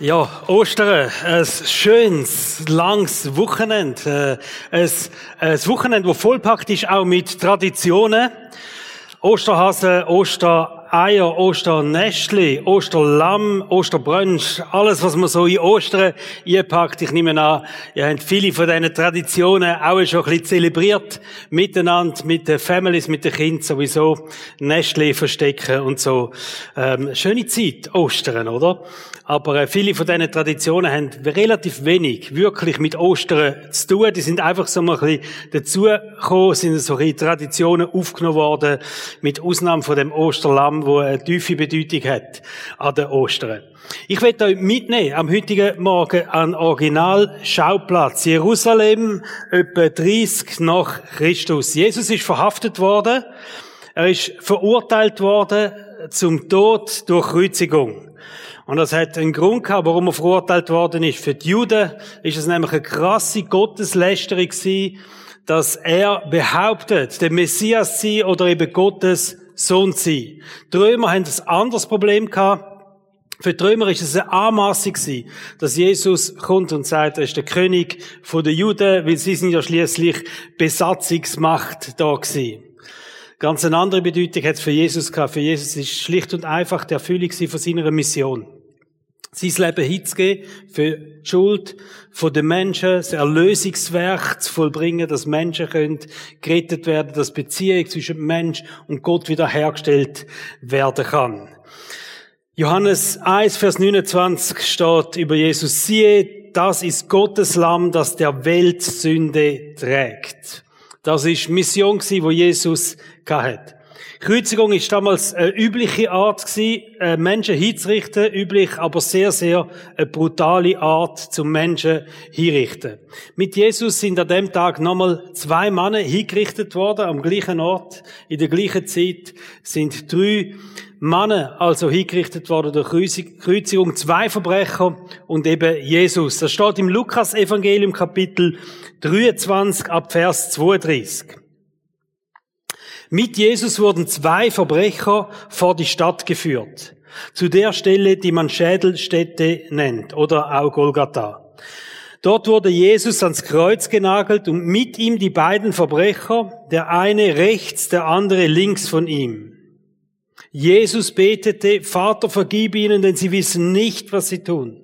Ja, Ostern, ein schönes, langes Wochenende. Äh, ein, ein Wochenende, das vollpackt ist, auch mit Traditionen. Osterhasen, Ostereier, Osternestli, Osterlamm, Osterbrunch, alles, was man so in Ostern einpackt. Ich nehme an, ihr habt viele von diesen Traditionen auch schon ein bisschen zelebriert, miteinander, mit den Families, mit den Kindern sowieso, Nestli verstecken und so. Ähm, schöne Zeit, Ostern, oder? Aber äh, viele von diesen Traditionen haben relativ wenig wirklich mit Ostern zu tun. Die sind einfach so ein bisschen dazugekommen, sind so ein Traditionen aufgenommen worden, mit Ausnahme von dem Osterlamm, wo eine tiefe Bedeutung hat an den Ostern. Ich werde euch mitnehmen am heutigen Morgen an Original-Schauplatz Jerusalem, etwa 30 nach Christus. Jesus ist verhaftet worden. Er ist verurteilt worden zum Tod durch Kreuzigung. Und das hat einen Grund gehabt, warum er verurteilt worden ist. Für die Juden ist es nämlich eine krasse Gotteslästerung gewesen, dass er behauptet, der Messias sei oder eben Gottes Sohn sei. Die Römer haben ein anderes Problem gehabt. Für die Römer ist es eine Anmaßung gewesen, dass Jesus kommt und sagt, er ist der König der Juden, weil sie sind ja schließlich Besatzungsmacht da gewesen. Ganz eine andere Bedeutung hat es für Jesus gehabt. Für Jesus ist schlicht und einfach der Erfüllung von seiner Mission sein Leben hinzugeben für die Schuld der Menschen, das Erlösungswerk zu vollbringen, dass Menschen können gerettet werden, dass Beziehung zwischen Mensch und Gott wiederhergestellt werden kann. Johannes 1, Vers 29 steht über Jesus, siehe, das ist Gottes Lamm, das der Welt Sünde trägt. Das ist Mission, wo Jesus hatte. Kreuzigung ist damals eine übliche Art gewesen, äh, Menschen hinzurichten, üblich, aber sehr, sehr eine brutale Art zum Menschen hinrichten. Mit Jesus sind an dem Tag nochmal zwei Männer hingerichtet worden, am gleichen Ort, in der gleichen Zeit sind drei Männer also hingerichtet worden durch Kreuzigung, zwei Verbrecher und eben Jesus. Das steht im Lukas-Evangelium Kapitel 23 ab Vers 32. Mit Jesus wurden zwei Verbrecher vor die Stadt geführt. Zu der Stelle, die man Schädelstätte nennt oder auch Golgatha. Dort wurde Jesus ans Kreuz genagelt und mit ihm die beiden Verbrecher, der eine rechts, der andere links von ihm. Jesus betete, Vater, vergib ihnen, denn sie wissen nicht, was sie tun.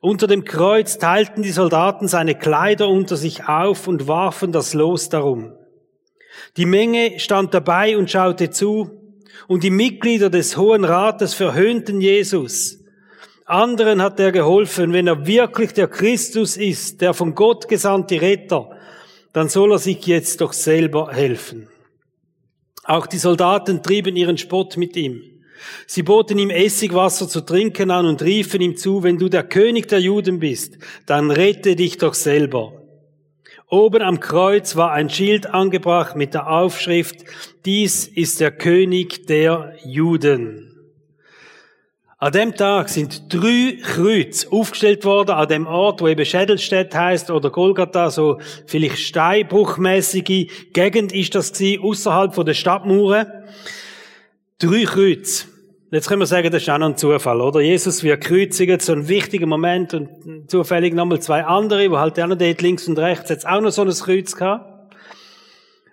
Unter dem Kreuz teilten die Soldaten seine Kleider unter sich auf und warfen das Los darum. Die Menge stand dabei und schaute zu, und die Mitglieder des Hohen Rates verhöhnten Jesus. Anderen hat er geholfen, wenn er wirklich der Christus ist, der von Gott gesandte Retter, dann soll er sich jetzt doch selber helfen. Auch die Soldaten trieben ihren Spott mit ihm. Sie boten ihm Essigwasser zu trinken an und riefen ihm zu, wenn du der König der Juden bist, dann rette dich doch selber. Oben am Kreuz war ein Schild angebracht mit der Aufschrift, dies ist der König der Juden. An dem Tag sind drei Kreuze aufgestellt worden, an dem Ort, wo eben Schädelstedt heißt oder Golgatha, so vielleicht steinbruchmäßige Gegend ist das gewesen, außerhalb von der Stadtmauern. Drei Kreuze. Jetzt können wir sagen, das ist auch noch ein Zufall, oder? Jesus wird kreuzigt, so ein wichtiger Moment und zufällig nochmal zwei andere, wo halt auch noch dort links und rechts jetzt auch noch so ein Kreuz gehabt.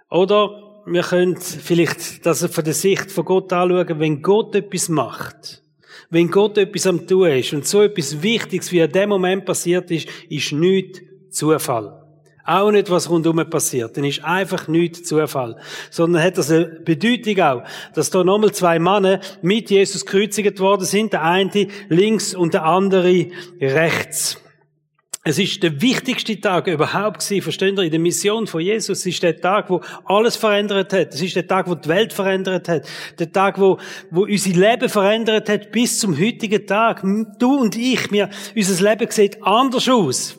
Oder wir können vielleicht das von der Sicht von Gott anschauen, wenn Gott etwas macht, wenn Gott etwas am tun ist und so etwas Wichtiges, wie in dem Moment passiert ist, ist nichts Zufall. Auch nicht, was rundum passiert. Dann ist einfach nichts Zufall. Sondern hat das eine Bedeutung auch, dass da nochmal zwei Männer mit Jesus gekreuzigt worden sind. Der eine links und der andere rechts. Es ist der wichtigste Tag überhaupt gewesen, versteht ihr, in der Mission von Jesus. Es ist der Tag, wo alles verändert hat. Es ist der Tag, wo die Welt verändert hat. Der Tag, wo, wo unser Leben verändert hat bis zum heutigen Tag. Du und ich, mir, unser Leben sieht anders aus.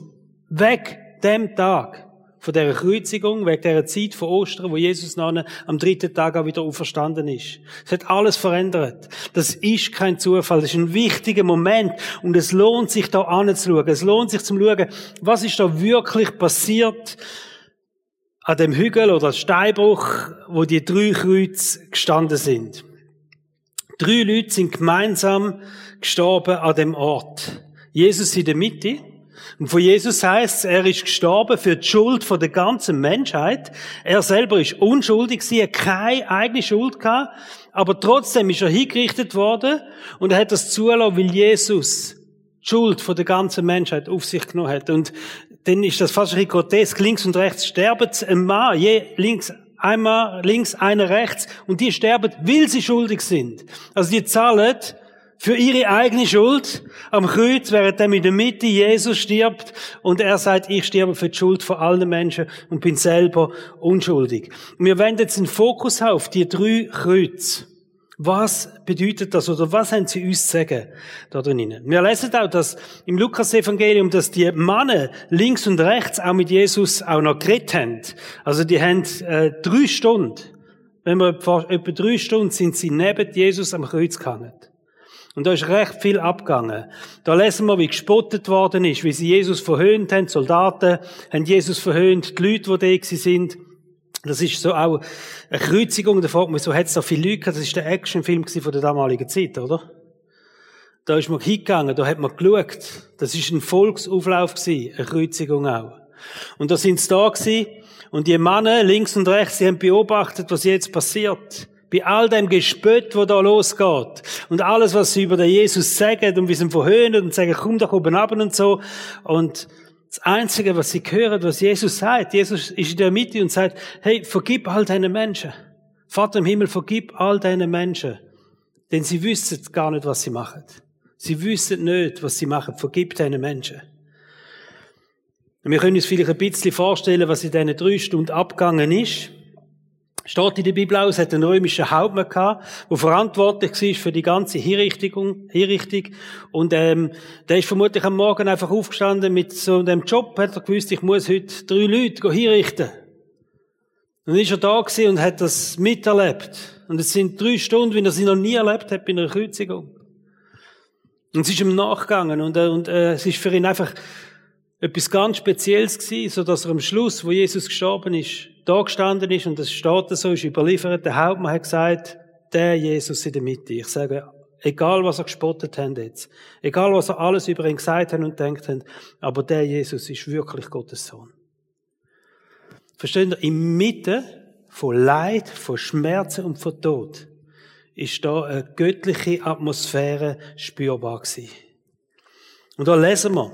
Weg dem Tag von dieser Kreuzigung, wegen dieser Zeit von Ostern, wo Jesus dann am dritten Tag auch wieder auferstanden ist. Es hat alles verändert. Das ist kein Zufall. Das ist ein wichtiger Moment. Und es lohnt sich da anzuschauen. Es lohnt sich zum schauen, was ist da wirklich passiert an dem Hügel oder Steinbruch, wo die drei Kreuze gestanden sind. Drei Leute sind gemeinsam gestorben an dem Ort. Jesus in der Mitte. Und von Jesus heißt es, er ist gestorben für die Schuld von der ganzen Menschheit. Er selber ist unschuldig, sie hat keine eigene Schuld gehabt, aber trotzdem ist er hingerichtet worden und er hat das zulassen, weil Jesus die Schuld von der ganzen Menschheit auf sich genommen hat. Und dann ist das fast ein grotesk. Links und rechts sterben ein Mann, je links einmal links, einer rechts, und die sterben, weil sie schuldig sind. Also die zahlen für ihre eigene Schuld am Kreuz, während er in der Mitte Jesus stirbt und er sagt, ich sterbe für die Schuld von allen Menschen und bin selber unschuldig. Und wir wenden jetzt den Fokus auf die drei Kreuze. Was bedeutet das oder was haben sie uns zu sagen da drinnen? Wir lesen auch, dass im Lukas-Evangelium, dass die Männer links und rechts auch mit Jesus auch noch geredet haben. Also die haben äh, drei Stunden, wenn etwa, etwa drei Stunden sind sie neben Jesus am Kreuz gehangen. Und da ist recht viel abgegangen. Da lesen wir, wie gespottet worden ist, wie sie Jesus verhöhnt haben. Die Soldaten haben Jesus verhöhnt, die Leute, die da sind. Das ist so auch eine Kreuzigung. Da fragt man, so hat es so viele Leute gehabt. Das ist der Actionfilm von der damaligen Zeit, oder? Da ist man hingegangen, da hat man geschaut. Das ist ein Volksauflauf gewesen, eine Kreuzigung auch. Und da sind sie da gewesen. Und die Männer links und rechts, die haben beobachtet, was jetzt passiert bei all dem Gespött, wo da losgeht und alles, was sie über den Jesus sagen und wie sie ihn verhöhnen und sagen, komm doch oben ab und so. Und das Einzige, was sie hören, was Jesus sagt, Jesus ist in der Mitte und sagt, hey, vergib all deine Menschen. Vater im Himmel, vergib all deine Menschen. Denn sie wissen gar nicht, was sie machen. Sie wissen nicht, was sie machen. Vergib deine Menschen. Wir können uns vielleicht ein bisschen vorstellen, was in diesen drei Stunden abgegangen ist. Steht in der Bibel aus, hat einen römischen Hauptmann gehabt, der verantwortlich war für die ganze Hinrichtung. Hinrichtung. Und ähm, der ist vermutlich am Morgen einfach aufgestanden mit so einem Job, hat er gewusst, ich muss heute drei Leute hinrichten. Dann ist er da gewesen und hat das miterlebt. Und es sind drei Stunden, wie er sie noch nie erlebt hat bei einer Kreuzigung. Und es ist ihm nachgegangen und, äh, und äh, es ist für ihn einfach etwas ganz Spezielles gewesen, so dass er am Schluss, wo Jesus gestorben ist, da gestanden ist, und das steht so, ist überliefert, der Hauptmann hat gesagt, der Jesus in der Mitte. Ich sage, egal was er gespottet haben jetzt, egal was er alles über ihn gesagt haben und denkt haben, aber der Jesus ist wirklich Gottes Sohn. Versteht ihr? In Mitte von Leid, von Schmerzen und von Tod ist da eine göttliche Atmosphäre spürbar gewesen. Und da lesen wir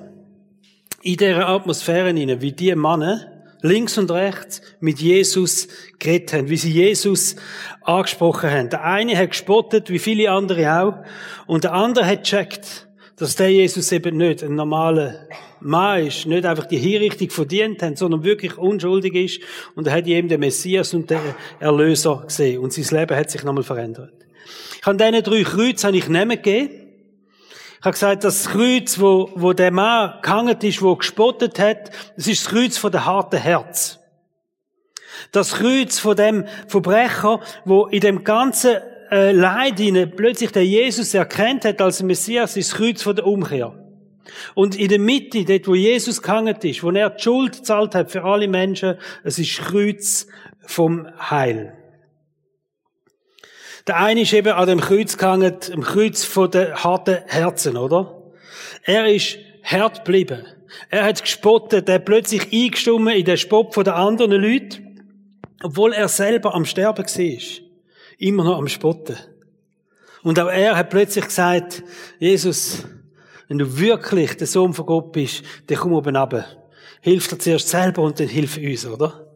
in dieser Atmosphäre wie die Männer links und rechts mit Jesus geredet haben, wie sie Jesus angesprochen haben. Der eine hat gespottet, wie viele andere auch, und der andere hat checkt, dass der Jesus eben nicht ein normaler Mann ist, nicht einfach die Hinrichtung verdient hat, sondern wirklich unschuldig ist, und er hat eben den Messias und den Erlöser gesehen, und sein Leben hat sich nochmal verändert. Ich habe diesen drei Kreuze habe ich nicht gegeben, ich habe gesagt, das Kreuz, wo, wo der Mann gehangen ist, wo gespottet hat, das ist das Kreuz von der harten Herz. Das Kreuz von dem Verbrecher, wo in dem ganzen äh, Leid hinein plötzlich der Jesus erkennt hat als Messias, ist das Kreuz von der Umkehr. Und in der Mitte, dort wo Jesus gehangen ist, wo er die Schuld gezahlt hat für alle Menschen, es ist das Kreuz vom Heil. Der eine ist eben an dem Kreuz gehangen, am Kreuz von den harten Herzen, oder? Er ist hart geblieben. Er hat gespottet, er hat plötzlich eingestummen in den Spott von den anderen Leuten, obwohl er selber am Sterben war. Immer noch am Spotten. Und auch er hat plötzlich gesagt, Jesus, wenn du wirklich der Sohn von Gott bist, dann komm oben runter. Hilf dir zuerst selber und dann hilf uns, oder?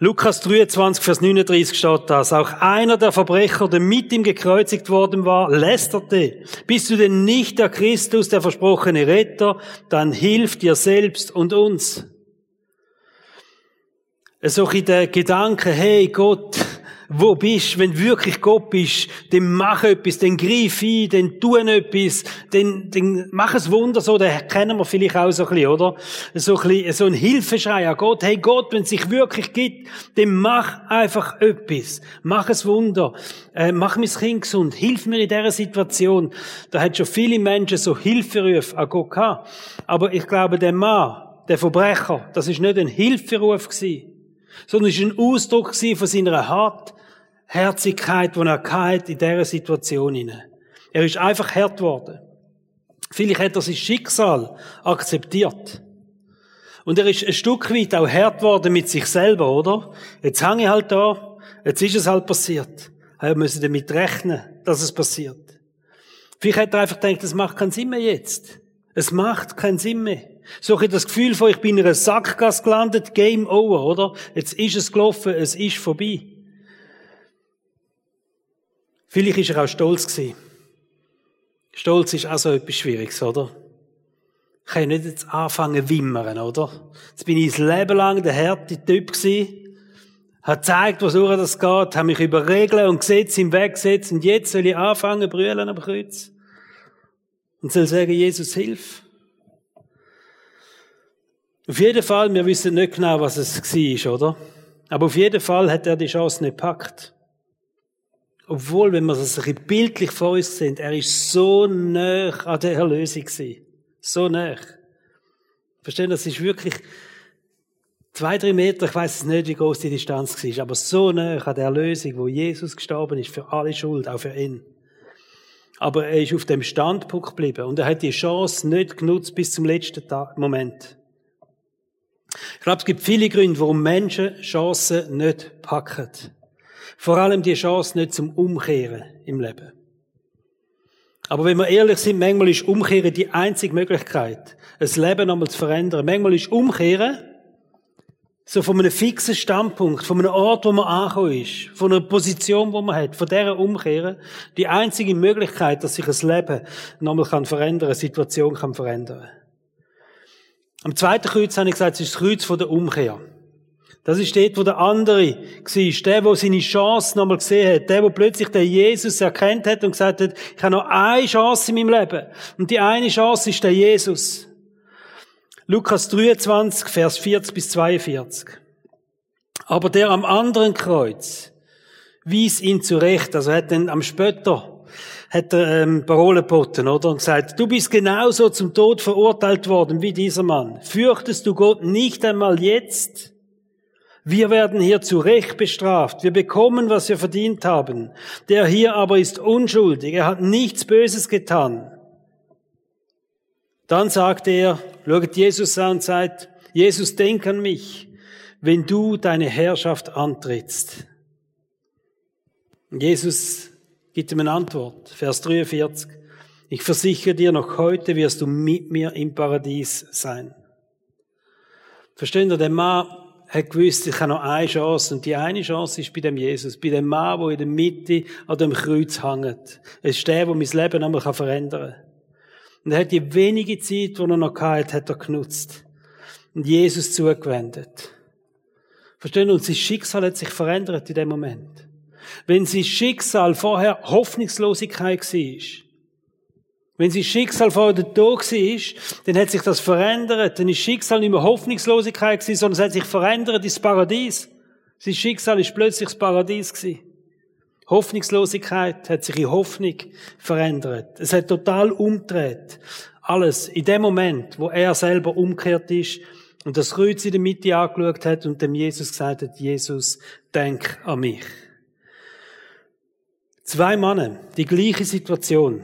Lukas 23, Vers 39 steht das. Auch einer der Verbrecher, der mit ihm gekreuzigt worden war, lästerte. Bist du denn nicht der Christus, der versprochene Retter? Dann hilf dir selbst und uns. So in der Gedanke, hey Gott, wo bist, wenn wirklich Gott bist, dann mach etwas, dann greif ein, dann tu etwas, dann, dann mach es Wunder so, den kennen wir vielleicht auch so ein bisschen, oder? So ein bisschen, so ein Hilfeschrei an Gott. Hey Gott, wenn es sich wirklich gibt, dann mach einfach etwas. Mach es Wunder. Äh, mach mein Kind gesund. Hilf mir in dieser Situation. Da hat schon viele Menschen so Hilferufe an Gott gehabt. Aber ich glaube, der Mann, der Verbrecher, das ist nicht ein Hilferuf gewesen sondern es war ein Ausdruck von seiner Hartherzigkeit, die er hatte in dieser Situation. Er ist einfach hart geworden. Vielleicht hat er sein Schicksal akzeptiert. Und er ist ein Stück weit auch hart geworden mit sich selber, oder? Jetzt hänge ich halt da, jetzt ist es halt passiert. Wir müssen damit rechnen, dass es passiert. Vielleicht hat er einfach gedacht, es macht keinen Sinn mehr jetzt. Es macht keinen Sinn mehr. So ich das Gefühl von, ich bin in einer Sackgasse gelandet, Game over, oder? Jetzt ist es gelaufen, es ist vorbei. Vielleicht ist er auch stolz gewesen. Stolz ist auch so etwas Schwieriges, oder? Ich kann nicht jetzt anfangen wimmern, oder? Jetzt bin ich das Leben lang der harte Typ gewesen, hat gezeigt, was das geht, habe mich über Regeln und Gesetze im Weg gesetzt und jetzt soll ich anfangen brüllen am Kreuz und soll sagen, Jesus, hilf. Auf jeden Fall, wir wissen nicht genau, was es war, oder? Aber auf jeden Fall hat er die Chance nicht gepackt. Obwohl, wenn wir das bildlich vor uns sehen, er ist so nah an der Erlösung gewesen. So nah. Verstehen, das ist wirklich zwei, drei Meter, ich weiß nicht, wie groß die Distanz war, aber so nah an der Erlösung, wo Jesus gestorben ist für alle Schuld, auch für ihn. Aber er ist auf dem Standpunkt geblieben und er hat die Chance nicht genutzt bis zum letzten Tag, Moment. Ich glaube, es gibt viele Gründe, warum Menschen Chancen nicht packen. Vor allem die Chance nicht zum Umkehren im Leben. Aber wenn wir ehrlich sind, manchmal ist Umkehren die einzige Möglichkeit, ein Leben nochmal zu verändern. Manchmal ist Umkehren so von einem fixen Standpunkt, von einem Ort, wo man angekommen ist, von einer Position, wo man hat, von dieser Umkehren, die einzige Möglichkeit, dass sich ein Leben nochmal kann verändern, eine Situation kann verändern. Am zweiten Kreuz habe ich gesagt, es ist das Kreuz von der Umkehr. Das ist dort, wo der andere war. Der, der seine Chance nochmal gesehen hat. Der, der plötzlich den Jesus erkannt hat und gesagt hat, ich habe noch eine Chance in meinem Leben. Und die eine Chance ist der Jesus. Lukas 23, Vers 40 bis 42. Aber der am anderen Kreuz wies ihn zurecht. Also hat dann am später hat er ähm, Parole geboten, oder? Und gesagt, du bist genauso zum Tod verurteilt worden wie dieser Mann. Fürchtest du Gott nicht einmal jetzt? Wir werden hier zu Recht bestraft. Wir bekommen, was wir verdient haben. Der hier aber ist unschuldig. Er hat nichts Böses getan. Dann sagte er, schaut Jesus an und sagt, Jesus, denk an mich, wenn du deine Herrschaft antrittst. Jesus gibt ihm eine Antwort. Vers 43. Ich versichere dir, noch heute wirst du mit mir im Paradies sein. Verstehen ihr, der Mann hat gewusst, ich habe noch eine Chance. Und die eine Chance ist bei dem Jesus, bei dem Mann, der in der Mitte an dem Kreuz hängt. Es ist der, der mein Leben einmal verändern kann. Und er hat die wenige Zeit, die er noch hatte, hat er genutzt. Und Jesus zugewendet. Verstehen? Und sein Schicksal hat sich verändert in dem Moment. Wenn sein Schicksal vorher Hoffnungslosigkeit war, wenn sein Schicksal vorher der Tod war, dann hat sich das verändert. Dann ist Schicksal nicht mehr Hoffnungslosigkeit gewesen, sondern es hat sich verändert ins Paradies. Sein Schicksal ist plötzlich das Paradies gewesen. Hoffnungslosigkeit hat sich in Hoffnung verändert. Es hat total umgedreht. Alles in dem Moment, wo er selber umgekehrt ist und das Kreuz in der Mitte angeschaut hat und dem Jesus gesagt hat, Jesus, denk an mich. Zwei Männer, die gleiche Situation.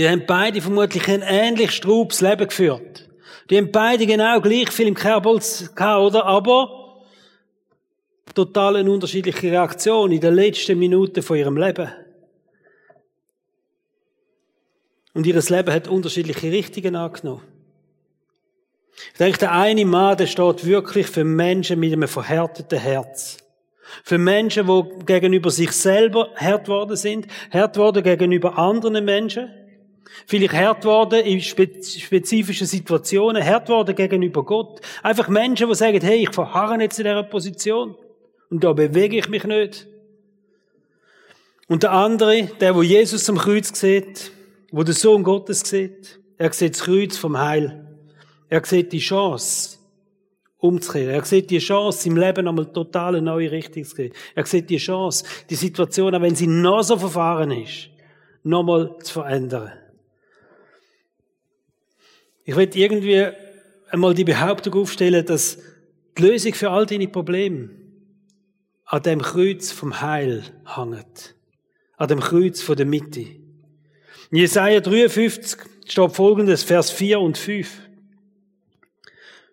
Die haben beide vermutlich ein ähnlich strubes Leben geführt. Die haben beide genau gleich viel im Kerbholz gehabt, oder? Aber total eine unterschiedliche Reaktion in den letzten Minuten von ihrem Leben. Und ihr Leben hat unterschiedliche Richtungen angenommen. Ich denke, der eine Mann, der steht wirklich für Menschen mit einem verhärteten Herz. Für Menschen, die gegenüber sich selber hart worden sind, hart worden gegenüber anderen Menschen, vielleicht hart worden in spezifischen Situationen, hart worden gegenüber Gott. Einfach Menschen, die sagen, hey, ich verharre jetzt in dieser Position und da bewege ich mich nicht. Und der andere, der, wo Jesus am Kreuz sieht, wo der Sohn Gottes sieht, er sieht das Kreuz vom Heil. Er sieht die Chance, umzukehren. Er sieht die Chance, im Leben einmal total eine neue Richtung zu gehen. Er sieht die Chance, die Situation, auch wenn sie noch so verfahren ist, nochmal zu verändern. Ich will irgendwie einmal die Behauptung aufstellen, dass die Lösung für all deine Probleme an dem Kreuz vom Heil hängt. An dem Kreuz von der Mitte. In Jesaja 53 steht folgendes, Vers 4 und 5.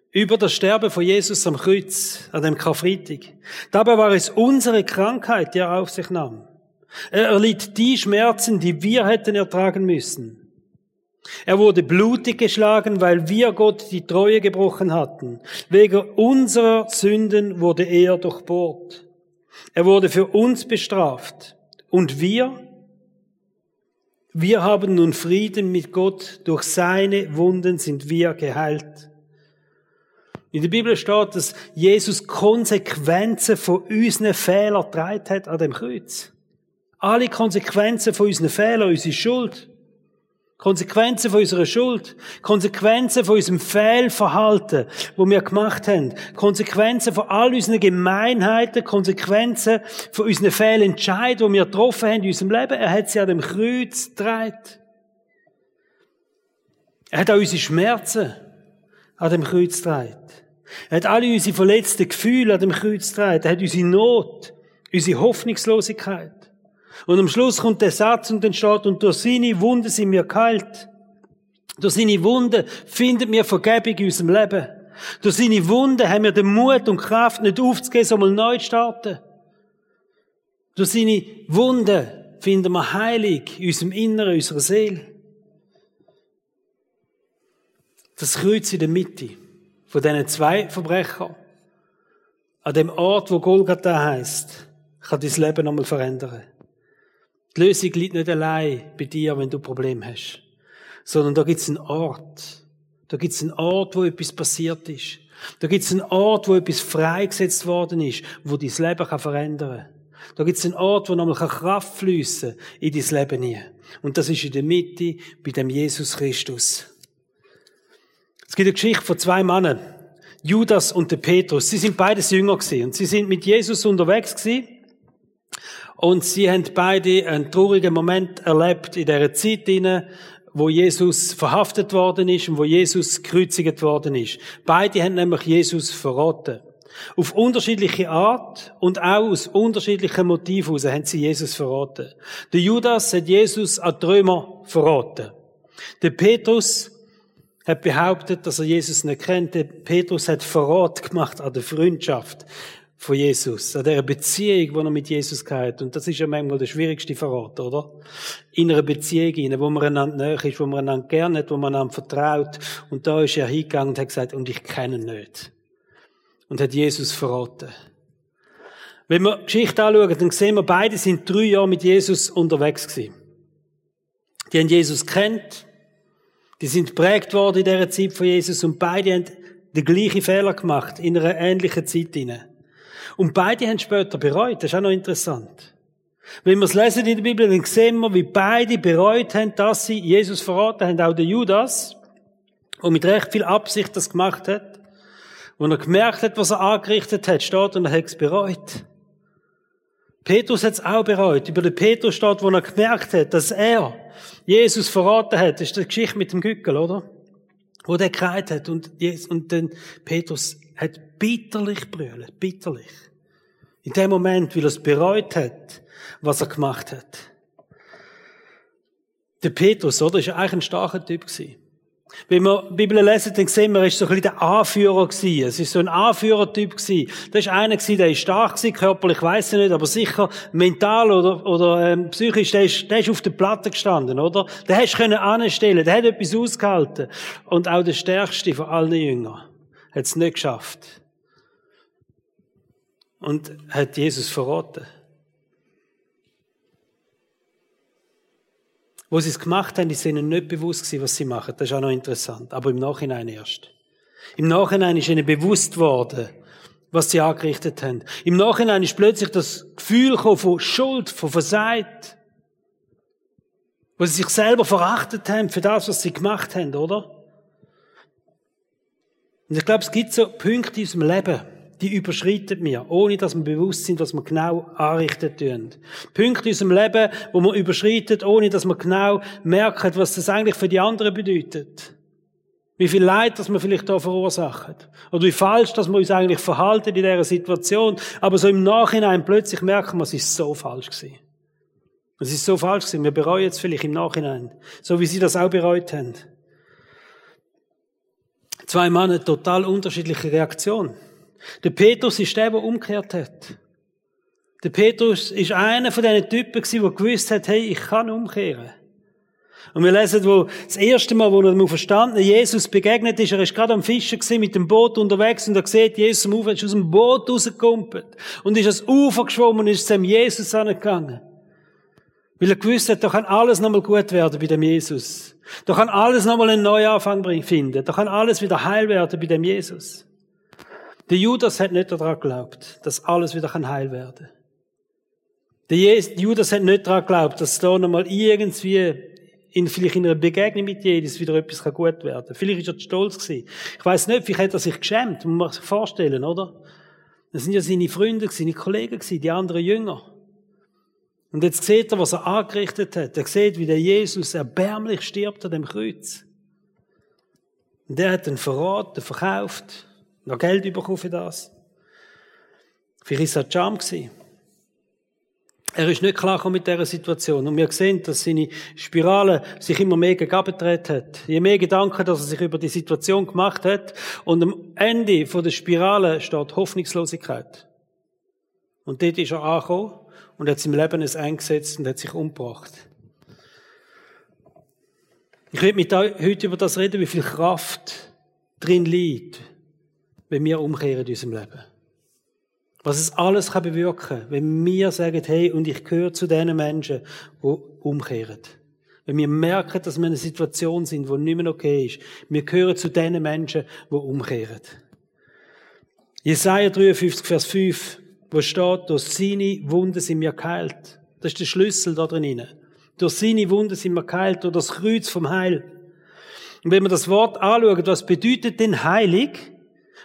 Über das Sterben von Jesus am Kreuz, an dem Karfreitag. Dabei war es unsere Krankheit, die er auf sich nahm. Er erlitt die Schmerzen, die wir hätten ertragen müssen. Er wurde blutig geschlagen, weil wir Gott die Treue gebrochen hatten. Wegen unserer Sünden wurde er durchbohrt. Er wurde für uns bestraft. Und wir? Wir haben nun Frieden mit Gott. Durch seine Wunden sind wir geheilt. In der Bibel steht, dass Jesus Konsequenzen von unseren Fehlern getragen hat an dem Kreuz. Alle Konsequenzen von unseren Fehlern, unsere Schuld. Konsequenzen von unserer Schuld, Konsequenzen von unserem Fehlverhalten, wo wir gemacht haben, Konsequenzen von all unseren Gemeinheiten, Konsequenzen von unseren Fehlentscheidungen, die wir getroffen haben in unserem Leben. Er hat sie an dem Kreuz getragen. Er hat auch unsere Schmerzen an dem Kreuz getragen. Er hat alle unsere verletzten Gefühle an dem Kreuz getragen. Er hat unsere Not, unsere Hoffnungslosigkeit. Und am Schluss kommt der Satz und dann steht, und durch seine Wunden sind wir geheilt. Durch seine Wunden findet wir Vergebung in unserem Leben. Durch seine Wunden haben wir den Mut und Kraft, nicht aufzugehen, sondern neu zu starten. Durch seine Wunden finden wir Heilig in unserem Inneren, in unserer Seele. Das Kreuz in der Mitte von diesen zwei Verbrechern, an dem Ort, wo Golgatha heißt, kann dein Leben nochmal verändern. Die Lösung liegt nicht allein bei dir, wenn du Problem hast, sondern da gibt es einen Ort. Da gibt es einen Ort, wo etwas passiert ist. Da gibt es einen Ort, wo etwas freigesetzt worden ist, wo dein Leben kann verändern kann. Da gibt es einen Ort, wo nochmal Kraft fließen in dein Leben hinein. Und das ist in der Mitte bei dem Jesus Christus. Es gibt eine Geschichte von zwei Männern. Judas und der Petrus. Sie sind beides Jünger gewesen. Und sie sind mit Jesus unterwegs gewesen. Und sie haben beide einen traurigen Moment erlebt in der Zeit inne, wo Jesus verhaftet worden ist und wo Jesus gekreuzigt worden ist. Beide haben nämlich Jesus verraten. Auf unterschiedliche Art und auch aus unterschiedlichen Motiven heraus haben sie Jesus verraten. Der Judas hat Jesus an die Römer verraten. Der Petrus hat behauptet, dass er Jesus nicht kennt. Der Petrus hat Verrat gemacht an der Freundschaft von Jesus, an dieser Beziehung, die er mit Jesus hat. Und das ist ja manchmal der schwierigste Verrat, oder? In einer Beziehung, wo man einander näher ist, wo man einander gerne hat, wo man einander vertraut. Und da ist er hingegangen und hat gesagt, und ich kenne ihn nicht. Und hat Jesus verraten. Wenn wir die Geschichte anschauen, dann sehen wir, beide sind drei Jahre mit Jesus unterwegs gewesen. Die haben Jesus kennt. Die sind prägt worden in dieser Zeit von Jesus und beide haben den gleichen Fehler gemacht in einer ähnlichen Zeit hinein. Und beide haben später bereut. Das ist auch noch interessant. Wenn wir es lesen in der Bibel, dann sehen wir, wie beide bereut haben, dass sie Jesus verraten haben. Auch der Judas, der mit recht viel Absicht das gemacht hat. Wo er gemerkt hat, was er angerichtet hat, steht und er hat es bereut. Petrus hat es auch bereut. Über den Petrus steht, wo er gemerkt hat, dass er Jesus verraten hat. Das ist die Geschichte mit dem Gückel, oder? Wo der gekreit hat und, und dann Petrus hat bitterlich brüllt, bitterlich. In dem Moment, weil er es bereut hat, was er gemacht hat. Der Petrus, oder, ist eigentlich ein starker Typ gewesen. Wenn wir die Bibel lesen, dann sehen wir, er ist so ein bisschen der Anführer gewesen. Es ist so ein Anführertyp gewesen. Das ist einer gewesen, der ist stark gewesen, körperlich weiß ich nicht, aber sicher mental oder, oder ähm, psychisch, der ist, der ist auf der Platte gestanden, oder? Der hast du anstellen, der hat etwas ausgehalten. Und auch der stärkste von allen Jüngern hat es nicht geschafft und hat Jesus verraten. Wo sie es gemacht haben, ist ihnen nicht bewusst gewesen, was sie machen. Das ist auch noch interessant. Aber im Nachhinein erst. Im Nachhinein ist ihnen bewusst worden, was sie angerichtet haben. Im Nachhinein ist plötzlich das Gefühl von Schuld, von Verseit. Wo sie sich selber verachtet haben für das, was sie gemacht haben, oder? Und ich glaube, es gibt so Punkte in unserem Leben, die überschreiten wir, ohne dass wir bewusst sind, was wir genau anrichten tun. Punkte in unserem Leben, wo wir überschreiten, ohne dass wir genau merken, was das eigentlich für die anderen bedeutet. Wie viel Leid, das wir vielleicht da verursachen. Oder wie falsch, dass wir uns eigentlich verhalten in dieser Situation. Aber so im Nachhinein plötzlich merken wir, es ist so falsch gewesen. Es ist so falsch gewesen. Wir bereuen jetzt vielleicht im Nachhinein. So wie sie das auch bereut haben. Zwei Männer, total unterschiedliche Reaktion. Der Petrus ist der, der umgekehrt hat. Der Petrus ist einer von diesen Typen gewesen, der gewusst hat, hey, ich kann umkehren. Und wir lesen, wo das erste Mal, wo er dem verstanden Jesus begegnet ist, er ist gerade am Fischen gewesen, mit dem Boot unterwegs und er sieht Jesus am Ufer, ist aus dem Boot rausgekumpelt und ist ans Ufer geschwommen und ist zu dem Jesus angegangen. Weil er gewusst hat, da kann alles nochmal gut werden bei dem Jesus. Da kann alles nochmal einen Neuanfang finden. Da kann alles wieder heil werden bei dem Jesus. Der Judas hat nicht daran geglaubt, dass alles wieder heil werden kann. Der Judas hat nicht daran geglaubt, dass da nochmal irgendwie in, vielleicht in einer Begegnung mit Jesus wieder etwas gut werden kann. Vielleicht ist er stolz gewesen. Ich weiß nicht, vielleicht hat er sich geschämt, muss man sich vorstellen, oder? Das sind ja seine Freunde, seine Kollegen, die anderen Jünger. Und jetzt sieht er, was er angerichtet hat. Er sieht, wie der Jesus erbärmlich stirbt an dem Kreuz. Und der hat ihn verraten, verkauft, noch Geld bekommen für das. Vielleicht war es gewesen. Er ist nicht klar mit dieser Situation. Und wir sehen, dass seine Spirale sich immer mehr gegabendreht hat. Je mehr Gedanken, dass er sich über die Situation gemacht hat. Und am Ende der Spirale steht Hoffnungslosigkeit. Und dort ist er angekommen und hat sein Leben es eingesetzt und hat sich umgebracht. Ich will mit euch heute über das reden, wie viel Kraft drin liegt, wenn wir umkehren in unserem Leben. Was es alles kann bewirken, wenn wir sagen, hey, und ich gehöre zu den Menschen, die umkehren. Wenn wir merken, dass wir in einer Situation sind, die nicht mehr okay ist. Wir gehören zu den Menschen, die umkehren. Jesaja 53, Vers 5 wo steht, durch seine Wunden sind wir geheilt. Das ist der Schlüssel da drin. Durch seine Wunden sind wir geheilt, durch das Kreuz vom Heil. Und wenn wir das Wort anschauen, was bedeutet denn heilig?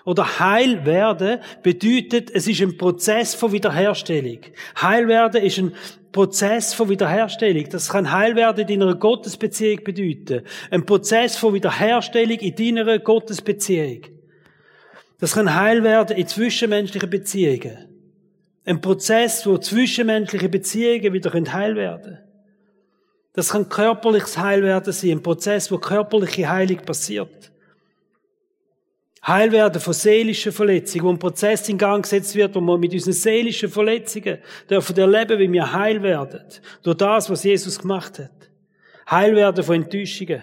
Oder heil werden bedeutet, es ist ein Prozess von Wiederherstellung. Heil werden ist ein Prozess von Wiederherstellung. Das kann heil werden in einer Gottesbeziehung bedeuten. Ein Prozess von Wiederherstellung in deiner Gottesbeziehung. Das kann heil werden in zwischenmenschlichen Beziehungen. Ein Prozess, wo zwischenmenschliche Beziehungen wieder heil werden können. Das kann körperliches Heilwerden sein, ein Prozess, wo körperliche Heilung passiert. Heilwerden von seelischen Verletzungen, wo ein Prozess in Gang gesetzt wird, wo wir mit unseren seelischen Verletzungen dürfen erleben, wie wir heil werden. Durch das, was Jesus gemacht hat. Heilwerden von Enttäuschungen.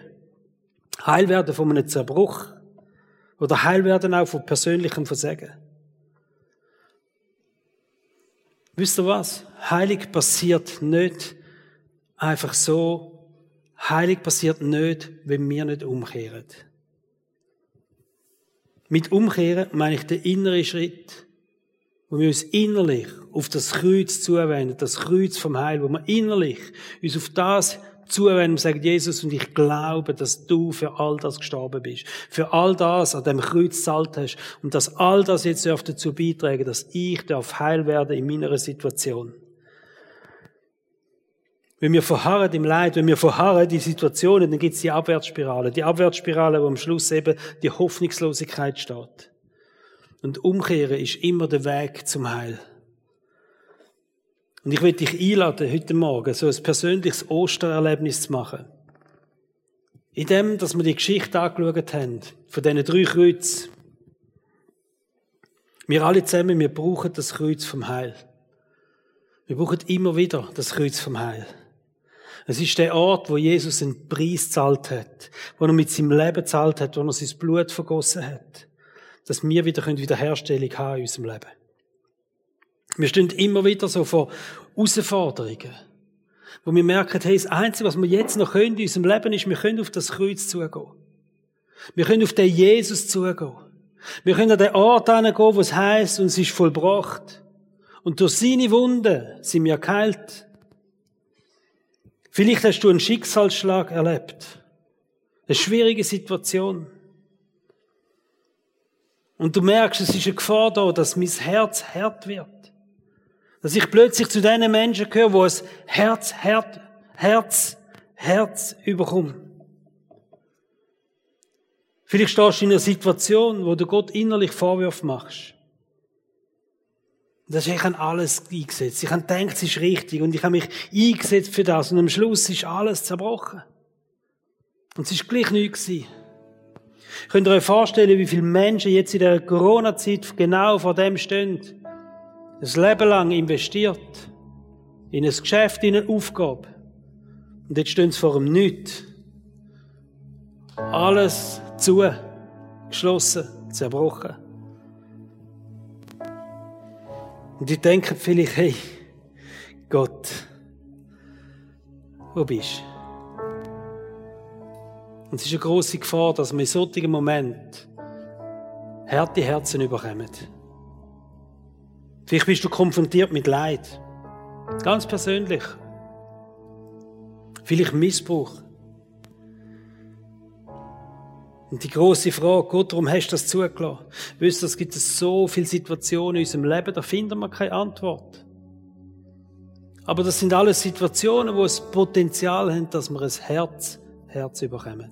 Heilwerden von einem Zerbruch. Oder Heilwerden auch von persönlichem Versagen. Wisst ihr was? Heilig passiert nicht einfach so. Heilig passiert nicht, wenn wir nicht umkehren. Mit Umkehren meine ich den inneren Schritt, wo wir uns innerlich auf das Kreuz zuwenden, das Kreuz vom Heil, wo wir innerlich uns auf das zuwenden und sagen, Jesus, und ich glaube, dass du für all das gestorben bist. Für all das an dem Kreuz zahlt hast. Und dass all das jetzt dazu beitragen, dass ich darf heil werden in meiner Situation. Wenn wir verharren im Leid, wenn wir verharren in die Situationen, dann gibt es die Abwärtsspirale. Die Abwärtsspirale, wo am Schluss eben die Hoffnungslosigkeit steht. Und umkehren ist immer der Weg zum Heil. Und ich will dich einladen, heute Morgen so ein persönliches Ostererlebnis zu machen. In dem, dass wir die Geschichte angeschaut haben, von diesen drei Kreuzen. Wir alle zusammen, wir brauchen das Kreuz vom Heil. Wir brauchen immer wieder das Kreuz vom Heil. Es ist der Ort, wo Jesus einen Preis zahlt hat, wo er mit seinem Leben zahlt hat, wo er sein Blut vergossen hat, dass wir wieder Wiederherstellung haben in unserem Leben. Wir stehen immer wieder so vor Herausforderungen, wo wir merken, hey, das Einzige, was wir jetzt noch können in unserem Leben ist, wir können auf das Kreuz zugehen. Wir können auf den Jesus zugehen. Wir können an den Ort hingehen, wo es heisst, und es ist vollbracht. Und durch seine Wunden sind wir geheilt. Vielleicht hast du einen Schicksalsschlag erlebt. Eine schwierige Situation. Und du merkst, es ist eine Gefahr da, dass mein Herz hart wird. Dass ich plötzlich zu den Menschen gehöre, wo es Herz, Herz, Herz, Herz überkommt. Vielleicht stehst du in einer Situation, wo du Gott innerlich Vorwürfe machst. Das ist, ich habe alles eingesetzt. Ich habe gedacht, es ist richtig. Und ich habe mich eingesetzt für das. Und am Schluss ist alles zerbrochen. Und es ist gleich nichts gewesen. Könnt ihr euch vorstellen, wie viele Menschen jetzt in der Corona-Zeit genau vor dem stehen? Ein Leben lang investiert. In ein Geschäft, in eine Aufgabe. Und jetzt stehen sie vor einem Nichts. Alles zu, geschlossen, zerbrochen. Und ich denke vielleicht, hey, Gott, wo bist du? Und es ist eine grosse Gefahr, dass wir in solchen Momenten harte Herzen überkommen. Vielleicht bist du konfrontiert mit Leid. Ganz persönlich. Vielleicht Missbrauch. Und die große Frage, Gott, warum hast du das zugelassen? Wisst ihr, es gibt so viele Situationen in unserem Leben, da finden wir keine Antwort. Aber das sind alles Situationen, wo es Potenzial haben, dass wir ein Herz, Herz überkommen.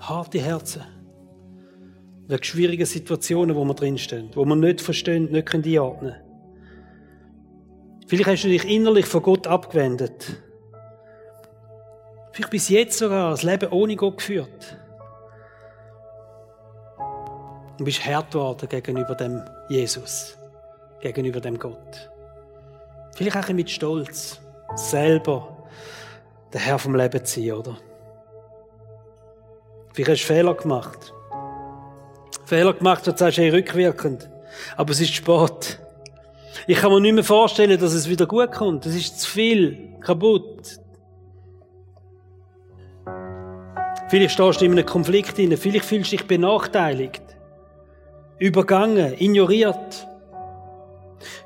Harte Herzen. Wegen schwierigen Situationen, wo wir drinstehen, wo wir nicht verstehen, nicht einordnen können. Vielleicht hast du dich innerlich von Gott abgewendet. Vielleicht bis jetzt sogar das Leben ohne Gott geführt. Und bist hart geworden gegenüber dem Jesus, gegenüber dem Gott. Vielleicht auch mit Stolz, selber der Herr vom Leben zu sein, oder? Vielleicht hast du Fehler gemacht. Fehler gemacht, und sagst, hey, rückwirkend. Aber es ist spät. Ich kann mir nicht mehr vorstellen, dass es wieder gut kommt. Es ist zu viel kaputt. Vielleicht stehst du in einem Konflikt hinein. Vielleicht fühlst du dich benachteiligt. Übergangen, ignoriert.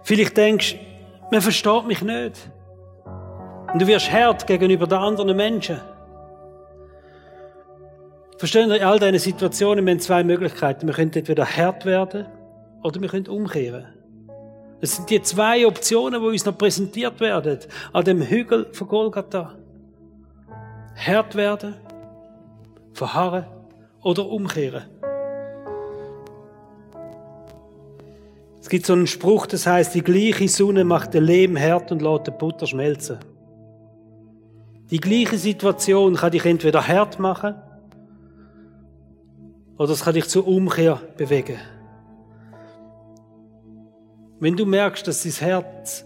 Vielleicht denkst man versteht mich nicht. Und du wirst hart gegenüber den anderen Menschen. Verstehen in all diesen Situationen, wir haben zwei Möglichkeiten. Wir können entweder hart werden oder wir können umkehren. Das sind die zwei Optionen, die uns noch präsentiert werden an dem Hügel von Golgatha. Hart werden, verharren oder umkehren. Es gibt so einen Spruch, das heißt, die gleiche Sonne macht den Lehm hart und lässt den Butter schmelzen. Die gleiche Situation kann dich entweder hart machen oder es kann dich zur Umkehr bewegen. Wenn du merkst, dass dein Herz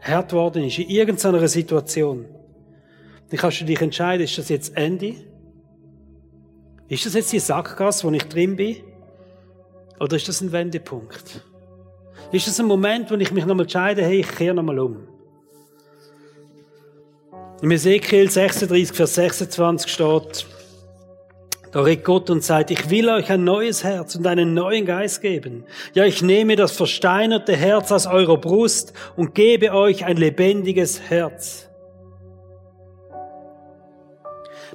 hart worden ist, in irgendeiner Situation, dann kannst du dich entscheiden, ist das jetzt Ende? Ist das jetzt die Sackgasse, wo ich drin bin? Oder ist das ein Wendepunkt? Ist das ein Moment, wo ich mich nochmal entscheide, hey, ich kehre nochmal um? Im Ezekiel 36, Vers 26 steht, da redet Gott und sagt, ich will euch ein neues Herz und einen neuen Geist geben. Ja, ich nehme das versteinerte Herz aus eurer Brust und gebe euch ein lebendiges Herz.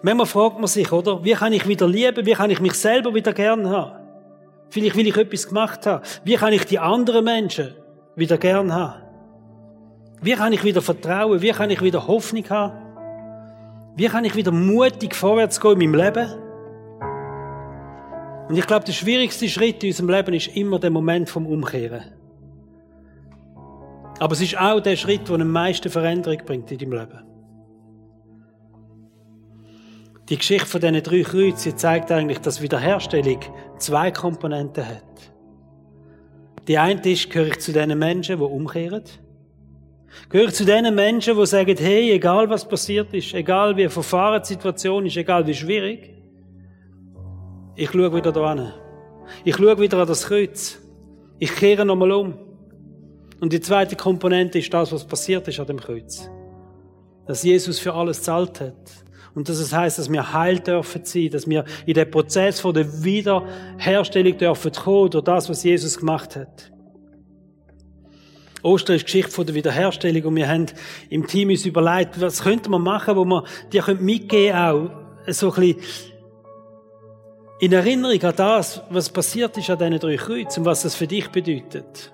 Manchmal fragt man sich, oder? Wie kann ich wieder lieben? Wie kann ich mich selber wieder gern haben? Vielleicht will ich etwas gemacht haben. Wie kann ich die anderen Menschen wieder gern haben? Wie kann ich wieder vertrauen? Wie kann ich wieder Hoffnung haben? Wie kann ich wieder mutig vorwärts gehen in meinem Leben? Und ich glaube, der schwierigste Schritt in unserem Leben ist immer der Moment vom Umkehren. Aber es ist auch der Schritt, der am meisten Veränderung bringt in deinem Leben. Die Geschichte von diesen drei Kreuzen zeigt eigentlich, dass Wiederherstellung zwei Komponenten hat. Die eine ist, gehöre ich zu den Menschen, die umkehren. Gehöre ich zu den Menschen, die sagen, hey, egal was passiert ist, egal wie verfahren die Situation ist, egal wie schwierig, ich schaue wieder da hin. Ich schaue wieder an das Kreuz. Ich kehre nochmal um. Und die zweite Komponente ist das, was passiert ist an dem Kreuz. Dass Jesus für alles zahlt hat. Und dass es heißt, dass wir heil dürfen sein, dass wir in den Prozess von der Wiederherstellung dürfen kommen durch das, was Jesus gemacht hat. Ostern ist Geschichte von der Wiederherstellung und wir haben im Team uns überlegt, was könnte man machen, wo wir dir mitgeben auch so ein bisschen in Erinnerung an das, was passiert ist an diesen drei Kreuzen und was das für dich bedeutet.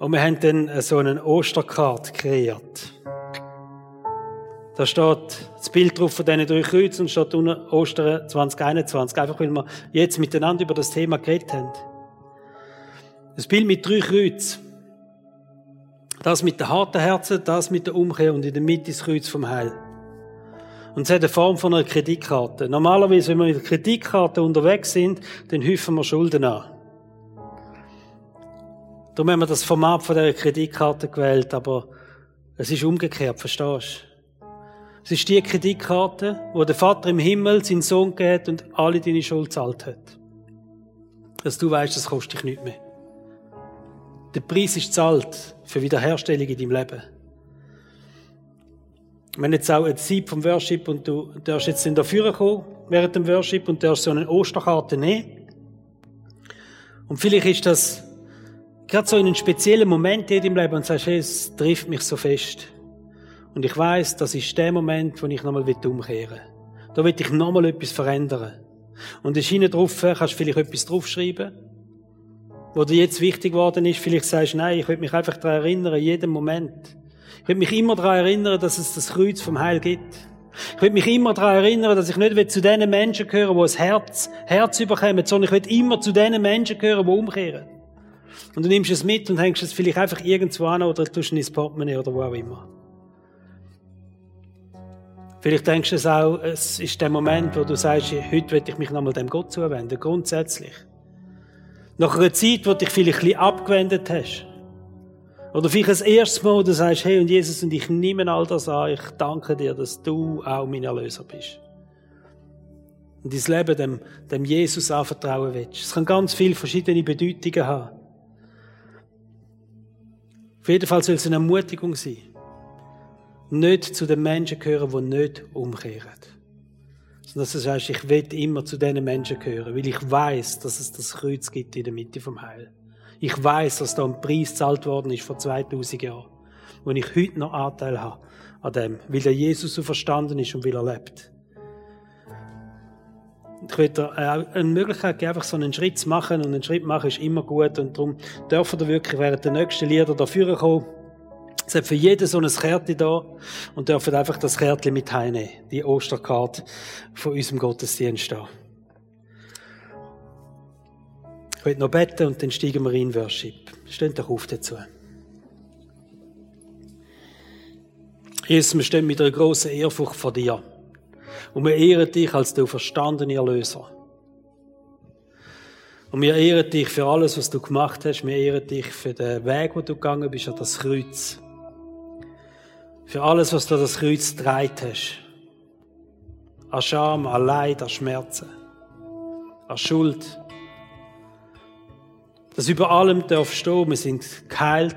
Und wir haben dann so einen Osterkart kreiert. Da steht das Bild drauf von diesen drei Kreuzen und steht unten Ostern 2021. Einfach weil wir jetzt miteinander über das Thema geredet haben. Ein Bild mit drei Kreuzen. Das mit den harten Herzen, das mit der Umkehr und in der Mitte das Kreuz vom Heil. Und es hat eine Form von einer Kreditkarte. Normalerweise, wenn wir mit der Kreditkarte unterwegs sind, dann häufen wir Schulden an. Darum haben wir das Format von dieser Kreditkarte gewählt, aber es ist umgekehrt, verstehst du? Es ist die Kreditkarte, wo der Vater im Himmel seinen Sohn gegeben und alle deine Schuld zahlt hat. Dass du weißt, das kostet dich nicht mehr. Der Preis ist zahlt für Wiederherstellung in deinem Leben. Haben jetzt auch eine Zeit vom Worship und du darfst jetzt in der Führer kommen während dem Worship und darfst so eine Osterkarte nehmen. Und vielleicht ist das gerade so in einem speziellen Moment in deinem Leben und sagst, hey, es trifft mich so fest. Und ich weiß, das ist der Moment, wo ich nochmal umkehren will. Da will ich nochmal etwas verändern. Und da hinten drauf kannst du vielleicht etwas draufschreiben wo dir jetzt wichtig geworden ist, vielleicht sagst du, nein, ich will mich einfach daran erinnern, in jedem Moment. Ich will mich immer daran erinnern, dass es das Kreuz vom Heil gibt. Ich will mich immer daran erinnern, dass ich nicht zu den Menschen gehören, die ein Herz, Herz überkommen, sondern ich will immer zu den Menschen gehören, die umkehren. Und du nimmst es mit und hängst es vielleicht einfach irgendwo an oder tust ins Portemonnaie oder wo auch immer. Vielleicht denkst du es auch, es ist der Moment, wo du sagst, heute will ich mich nochmal dem Gott zuwenden, grundsätzlich. Nach einer Zeit, wo du dich vielleicht ein bisschen abgewendet hast. Oder vielleicht das erste Mal, du sagst, hey, und Jesus, und ich nehme all das an, ich danke dir, dass du auch mein Erlöser bist. Und dein Leben dem, dem Jesus anvertrauen willst. Es kann ganz viele verschiedene Bedeutungen haben. Auf jeden Fall soll es eine Ermutigung sein. Nicht zu den Menschen gehören, die nicht umkehren sondern dass du sagst, ich will immer zu diesen Menschen gehören, weil ich weiß, dass es das Kreuz gibt in der Mitte vom Heil. Ich weiß, dass da ein Preis gezahlt worden ist vor 2000 Jahren, wo ich heute noch Anteil habe an dem, weil der Jesus so verstanden ist und weil er lebt. Ich will dir eine Möglichkeit geben, einfach so einen Schritt zu machen. Und einen Schritt machen ist immer gut. Und darum dürfen wir wirklich während der nächsten Lieder dafür kommen. Es hat für jeden so ein Kärtchen da und dürfen einfach das Kärtchen mit heimnehmen. Die Osterkarte von unserem Gottesdienst da. Ich will noch beten und dann steigen wir in Worship. Steht doch auf dazu. Jesus, wir stehen mit einer grossen Ehrfurcht vor dir. Und wir ehren dich als der verstandene Erlöser. Und wir ehren dich für alles, was du gemacht hast. Wir ehren dich für den Weg, wo du gegangen bist, an das Kreuz. Für alles, was du das Kreuz dreit hast. An Scham, an Leid, an Schmerzen. An Schuld. Dass über allem darf stehen, wir sind geheilt.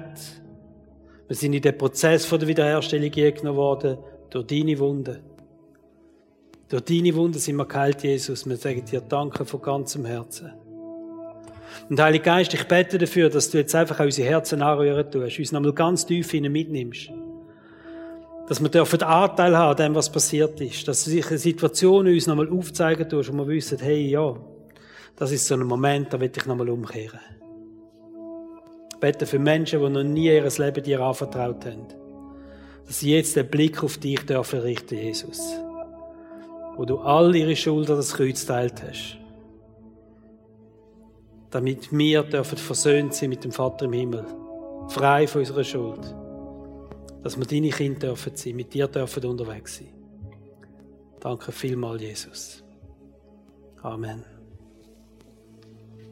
Wir sind in den Prozess der Wiederherstellung genommen worden durch deine Wunden. Durch deine Wunden sind wir geheilt, Jesus. Wir sagen dir Danke von ganzem Herzen. Und Heiliger Geist, ich bete dafür, dass du jetzt einfach unsere Herzen anrühren tust, uns nochmal ganz tief hinein mitnimmst. Dass wir dürfen Anteil haben an dem, was passiert ist. Dass sich eine Situation uns nochmal aufzeigen tust und wir wissen, hey, ja, das ist so ein Moment, da will ich nochmal umkehren. Bete für Menschen, die noch nie ihr Leben dir anvertraut haben. Dass sie jetzt den Blick auf dich dürfen richten, Jesus. Wo du all ihre Schuld an das Kreuz teilt hast. Damit wir dürfen versöhnt sein mit dem Vater im Himmel. Frei von unserer Schuld dass wir deine Kinder dürfen sein, mit dir dürfen unterwegs sein. Danke vielmals, Jesus. Amen.